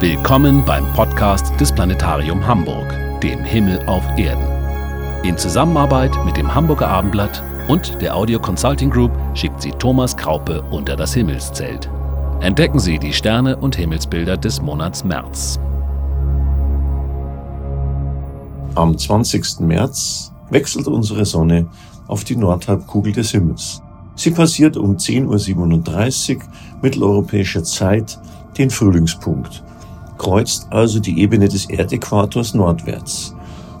Willkommen beim Podcast des Planetarium Hamburg, dem Himmel auf Erden. In Zusammenarbeit mit dem Hamburger Abendblatt und der Audio Consulting Group schickt sie Thomas Kraupe unter das Himmelszelt. Entdecken Sie die Sterne und Himmelsbilder des Monats März. Am 20. März wechselt unsere Sonne auf die Nordhalbkugel des Himmels. Sie passiert um 10.37 Uhr mitteleuropäischer Zeit den Frühlingspunkt, kreuzt also die Ebene des Erdäquators nordwärts.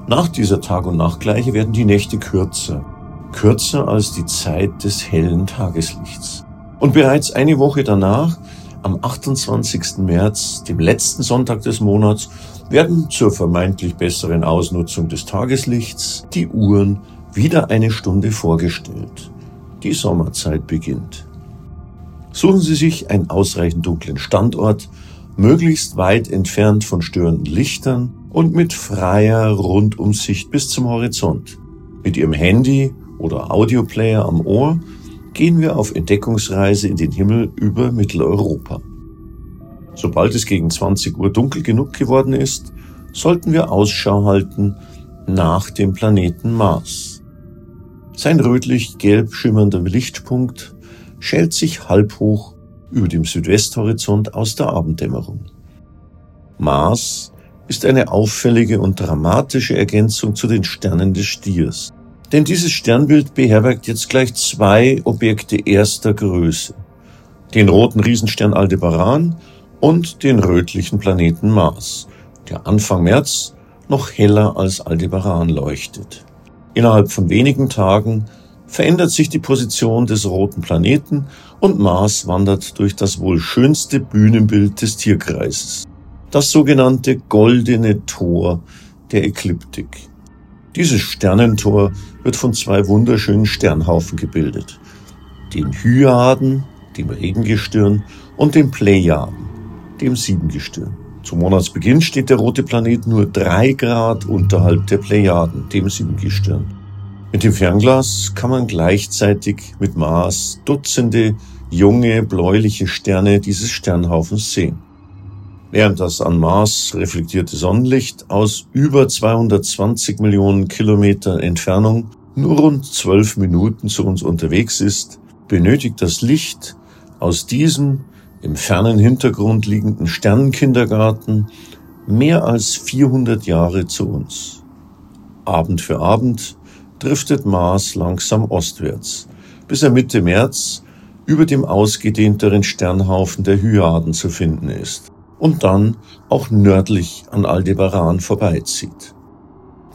Nach dieser Tag- und Nachtgleiche werden die Nächte kürzer, kürzer als die Zeit des hellen Tageslichts. Und bereits eine Woche danach, am 28. März, dem letzten Sonntag des Monats, werden zur vermeintlich besseren Ausnutzung des Tageslichts die Uhren wieder eine Stunde vorgestellt. Die Sommerzeit beginnt. Suchen Sie sich einen ausreichend dunklen Standort, möglichst weit entfernt von störenden Lichtern und mit freier Rundumsicht bis zum Horizont. Mit Ihrem Handy oder Audioplayer am Ohr gehen wir auf Entdeckungsreise in den Himmel über Mitteleuropa. Sobald es gegen 20 Uhr dunkel genug geworden ist, sollten wir Ausschau halten nach dem Planeten Mars. Sein rötlich-gelb schimmernder Lichtpunkt schält sich halbhoch über dem Südwesthorizont aus der Abenddämmerung. Mars ist eine auffällige und dramatische Ergänzung zu den Sternen des Stiers. Denn dieses Sternbild beherbergt jetzt gleich zwei Objekte erster Größe. Den roten Riesenstern Aldebaran und den rötlichen Planeten Mars, der Anfang März noch heller als Aldebaran leuchtet. Innerhalb von wenigen Tagen verändert sich die Position des roten Planeten und Mars wandert durch das wohl schönste Bühnenbild des Tierkreises, das sogenannte goldene Tor der Ekliptik. Dieses Sternentor wird von zwei wunderschönen Sternhaufen gebildet, den Hyaden, dem Regengestirn, und dem Plejaden, dem Siebengestirn. Zum Monatsbeginn steht der rote Planet nur drei Grad unterhalb der Plejaden, dem Siebengestirn. Mit dem Fernglas kann man gleichzeitig mit Mars Dutzende junge bläuliche Sterne dieses Sternhaufens sehen. Während das an Mars reflektierte Sonnenlicht aus über 220 Millionen Kilometer Entfernung nur rund zwölf Minuten zu uns unterwegs ist, benötigt das Licht aus diesem im fernen Hintergrund liegenden Sternenkindergarten mehr als 400 Jahre zu uns. Abend für Abend driftet Mars langsam ostwärts, bis er Mitte März über dem ausgedehnteren Sternhaufen der Hyaden zu finden ist und dann auch nördlich an Aldebaran vorbeizieht.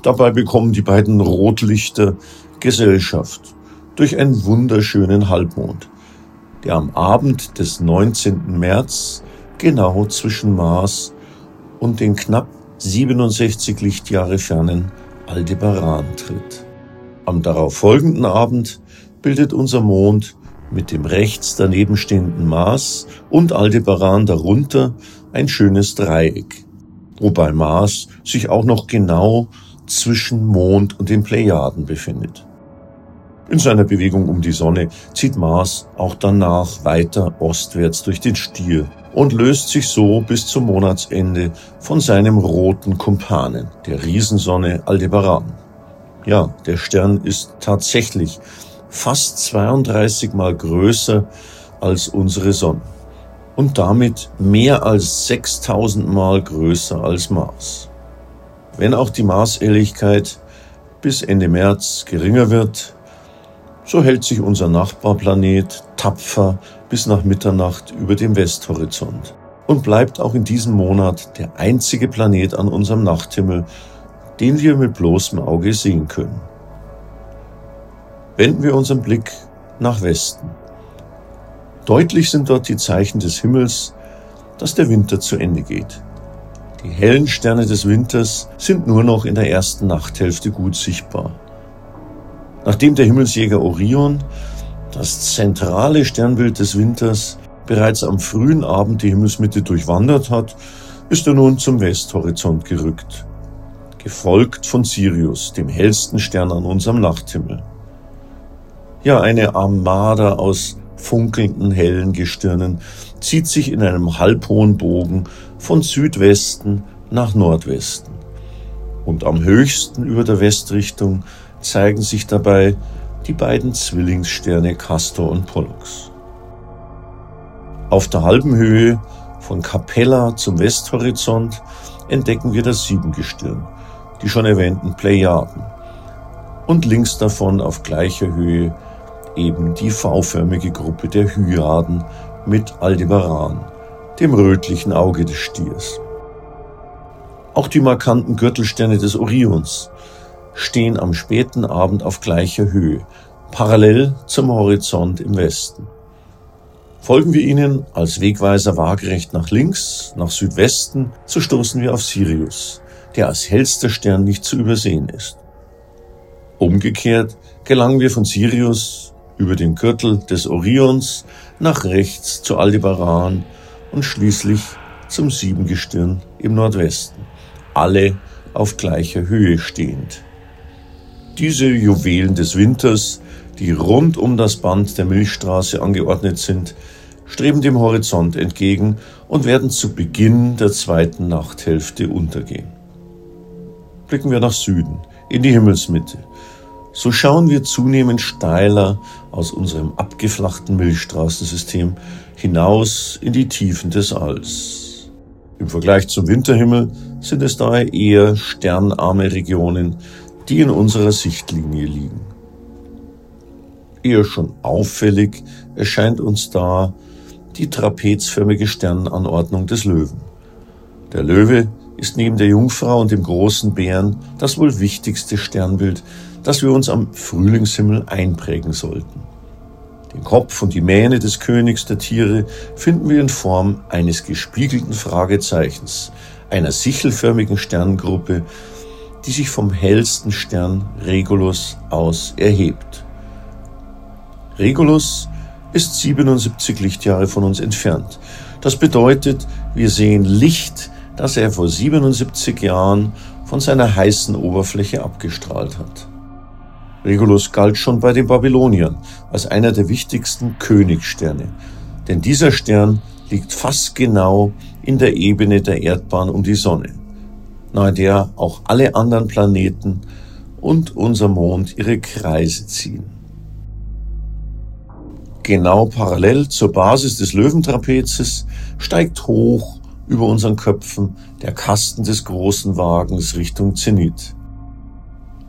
Dabei bekommen die beiden Rotlichter Gesellschaft durch einen wunderschönen Halbmond, der am Abend des 19. März genau zwischen Mars und den knapp 67 Lichtjahre fernen Aldebaran tritt. Am darauf folgenden Abend bildet unser Mond mit dem rechts daneben stehenden Mars und Aldebaran darunter ein schönes Dreieck, wobei Mars sich auch noch genau zwischen Mond und den Plejaden befindet. In seiner Bewegung um die Sonne zieht Mars auch danach weiter ostwärts durch den Stier und löst sich so bis zum Monatsende von seinem roten Kumpanen, der Riesensonne Aldebaran. Ja, der Stern ist tatsächlich fast 32 mal größer als unsere Sonne und damit mehr als 6000 mal größer als Mars. Wenn auch die Marshelligkeit bis Ende März geringer wird, so hält sich unser Nachbarplanet tapfer bis nach Mitternacht über dem Westhorizont und bleibt auch in diesem Monat der einzige Planet an unserem Nachthimmel, den wir mit bloßem Auge sehen können. Wenden wir unseren Blick nach Westen. Deutlich sind dort die Zeichen des Himmels, dass der Winter zu Ende geht. Die hellen Sterne des Winters sind nur noch in der ersten Nachthälfte gut sichtbar. Nachdem der Himmelsjäger Orion, das zentrale Sternbild des Winters, bereits am frühen Abend die Himmelsmitte durchwandert hat, ist er nun zum Westhorizont gerückt gefolgt von Sirius, dem hellsten Stern an unserem Nachthimmel. Ja, eine Armada aus funkelnden hellen Gestirnen zieht sich in einem halbhohen Bogen von Südwesten nach Nordwesten. Und am höchsten über der Westrichtung zeigen sich dabei die beiden Zwillingssterne Castor und Pollux. Auf der halben Höhe von Capella zum Westhorizont entdecken wir das Siebengestirn, die schon erwähnten Plejaden. Und links davon auf gleicher Höhe eben die V-förmige Gruppe der Hyaden mit Aldebaran, dem rötlichen Auge des Stiers. Auch die markanten Gürtelsterne des Orions stehen am späten Abend auf gleicher Höhe, parallel zum Horizont im Westen. Folgen wir ihnen als Wegweiser waagerecht nach links, nach Südwesten, so stoßen wir auf Sirius, der als hellster Stern nicht zu übersehen ist. Umgekehrt gelangen wir von Sirius über den Gürtel des Orions nach rechts zu Aldebaran und schließlich zum Siebengestirn im Nordwesten, alle auf gleicher Höhe stehend. Diese Juwelen des Winters, die rund um das Band der Milchstraße angeordnet sind, streben dem Horizont entgegen und werden zu Beginn der zweiten Nachthälfte untergehen. Blicken wir nach Süden, in die Himmelsmitte. So schauen wir zunehmend steiler aus unserem abgeflachten Milchstraßensystem hinaus in die Tiefen des Alls. Im Vergleich zum Winterhimmel sind es daher eher sternarme Regionen, die in unserer Sichtlinie liegen. Eher schon auffällig erscheint uns da die trapezförmige Sternanordnung des Löwen. Der Löwe ist neben der Jungfrau und dem großen Bären das wohl wichtigste Sternbild, das wir uns am Frühlingshimmel einprägen sollten. Den Kopf und die Mähne des Königs der Tiere finden wir in Form eines gespiegelten Fragezeichens, einer sichelförmigen Sterngruppe, die sich vom hellsten Stern Regulus aus erhebt. Regulus ist 77 Lichtjahre von uns entfernt. Das bedeutet, wir sehen Licht, das er vor 77 Jahren von seiner heißen Oberfläche abgestrahlt hat. Regulus galt schon bei den Babyloniern als einer der wichtigsten Königssterne, denn dieser Stern liegt fast genau in der Ebene der Erdbahn um die Sonne, nahe der auch alle anderen Planeten und unser Mond ihre Kreise ziehen. Genau parallel zur Basis des Löwentrapezes steigt hoch über unseren Köpfen der Kasten des großen Wagens Richtung Zenit.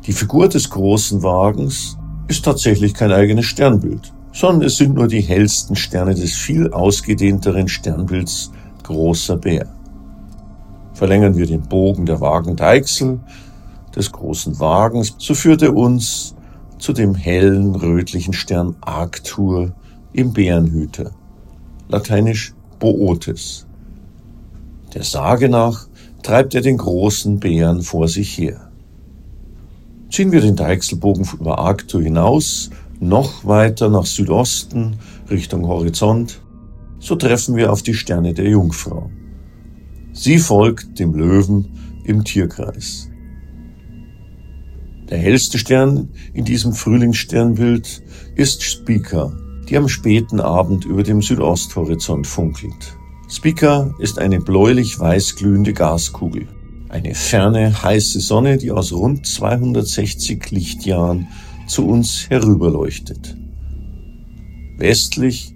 Die Figur des großen Wagens ist tatsächlich kein eigenes Sternbild, sondern es sind nur die hellsten Sterne des viel ausgedehnteren Sternbilds Großer Bär. Verlängern wir den Bogen der Wagendeichsel des großen Wagens, so führt er uns zu dem hellen rötlichen Stern Arctur, im Bärenhüter, lateinisch Bootes. Der Sage nach treibt er den großen Bären vor sich her. Ziehen wir den Deichselbogen über Arctur hinaus, noch weiter nach Südosten, Richtung Horizont, so treffen wir auf die Sterne der Jungfrau. Sie folgt dem Löwen im Tierkreis. Der hellste Stern in diesem Frühlingssternbild ist Spica, die am späten Abend über dem Südosthorizont funkelt. Spica ist eine bläulich-weiß glühende Gaskugel. Eine ferne, heiße Sonne, die aus rund 260 Lichtjahren zu uns herüberleuchtet. Westlich,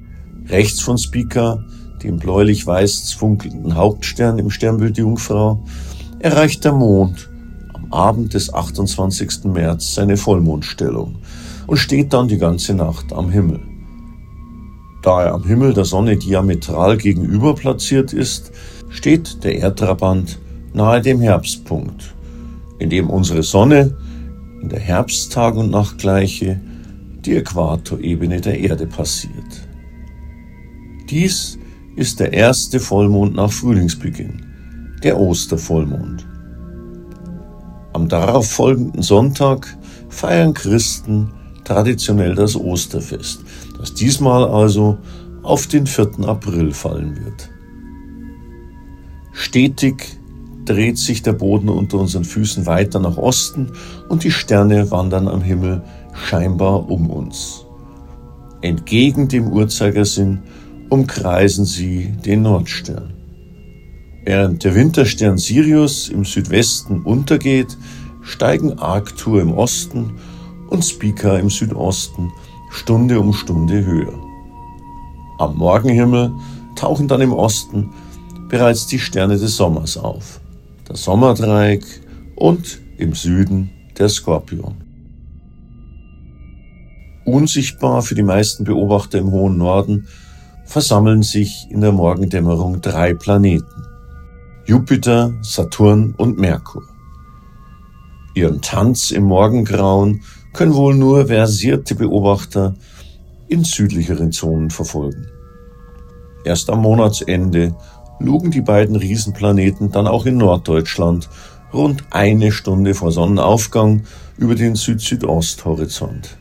rechts von Spica, dem bläulich-weiß funkelnden Hauptstern im Sternbild Jungfrau, erreicht der Mond am Abend des 28. März seine Vollmondstellung und steht dann die ganze Nacht am Himmel. Da er am Himmel der Sonne diametral gegenüber platziert ist, steht der Erdtrabant nahe dem Herbstpunkt, in dem unsere Sonne in der Herbsttag- und Nachtgleiche die Äquatorebene der Erde passiert. Dies ist der erste Vollmond nach Frühlingsbeginn, der Ostervollmond. Am darauf folgenden Sonntag feiern Christen traditionell das Osterfest, das diesmal also auf den 4. April fallen wird. Stetig dreht sich der Boden unter unseren Füßen weiter nach Osten und die Sterne wandern am Himmel scheinbar um uns. Entgegen dem Uhrzeigersinn umkreisen sie den Nordstern. Während der Winterstern Sirius im Südwesten untergeht, steigen Arctur im Osten und Spica im Südosten Stunde um Stunde höher. Am Morgenhimmel tauchen dann im Osten bereits die Sterne des Sommers auf, der Sommerdreieck und im Süden der Skorpion. Unsichtbar für die meisten Beobachter im hohen Norden versammeln sich in der Morgendämmerung drei Planeten. Jupiter, Saturn und Merkur. Ihren Tanz im Morgengrauen können wohl nur versierte Beobachter in südlicheren Zonen verfolgen. Erst am Monatsende lugen die beiden Riesenplaneten dann auch in Norddeutschland rund eine Stunde vor Sonnenaufgang über den Süd-Südost-Horizont.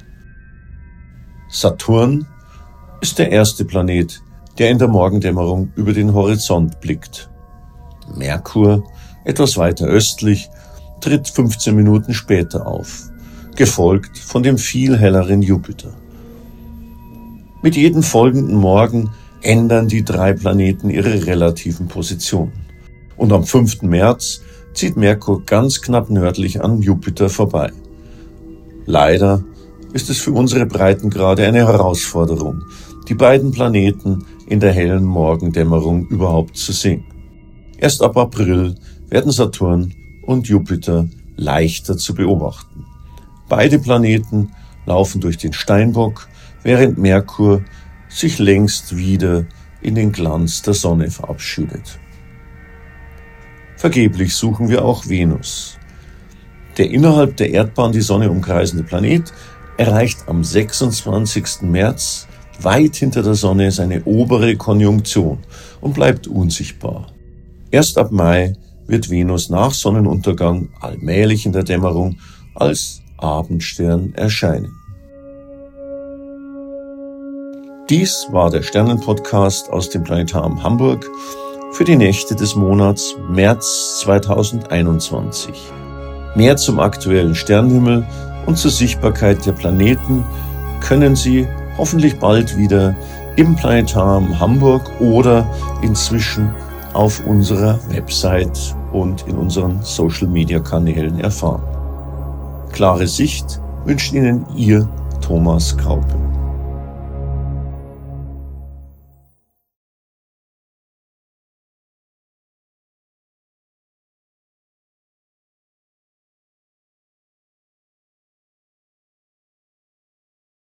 Saturn ist der erste Planet, der in der Morgendämmerung über den Horizont blickt. Merkur, etwas weiter östlich, tritt 15 Minuten später auf, gefolgt von dem viel helleren Jupiter. Mit jedem folgenden Morgen ändern die drei Planeten ihre relativen Positionen. Und am 5. März zieht Merkur ganz knapp nördlich an Jupiter vorbei. Leider ist es für unsere Breitengrade eine Herausforderung, die beiden Planeten in der hellen Morgendämmerung überhaupt zu sehen. Erst ab April werden Saturn und Jupiter leichter zu beobachten. Beide Planeten laufen durch den Steinbock, während Merkur sich längst wieder in den Glanz der Sonne verabschiedet. Vergeblich suchen wir auch Venus. Der innerhalb der Erdbahn die Sonne umkreisende Planet erreicht am 26. März weit hinter der Sonne seine obere Konjunktion und bleibt unsichtbar. Erst ab Mai wird Venus nach Sonnenuntergang allmählich in der Dämmerung als Abendstern erscheinen. Dies war der Sternenpodcast aus dem Planetarium Hamburg für die Nächte des Monats März 2021. Mehr zum aktuellen Sternenhimmel und zur Sichtbarkeit der Planeten können Sie hoffentlich bald wieder im Planetarium Hamburg oder inzwischen auf unserer Website und in unseren Social-Media-Kanälen erfahren. Klare Sicht wünscht Ihnen Ihr Thomas Kraupe.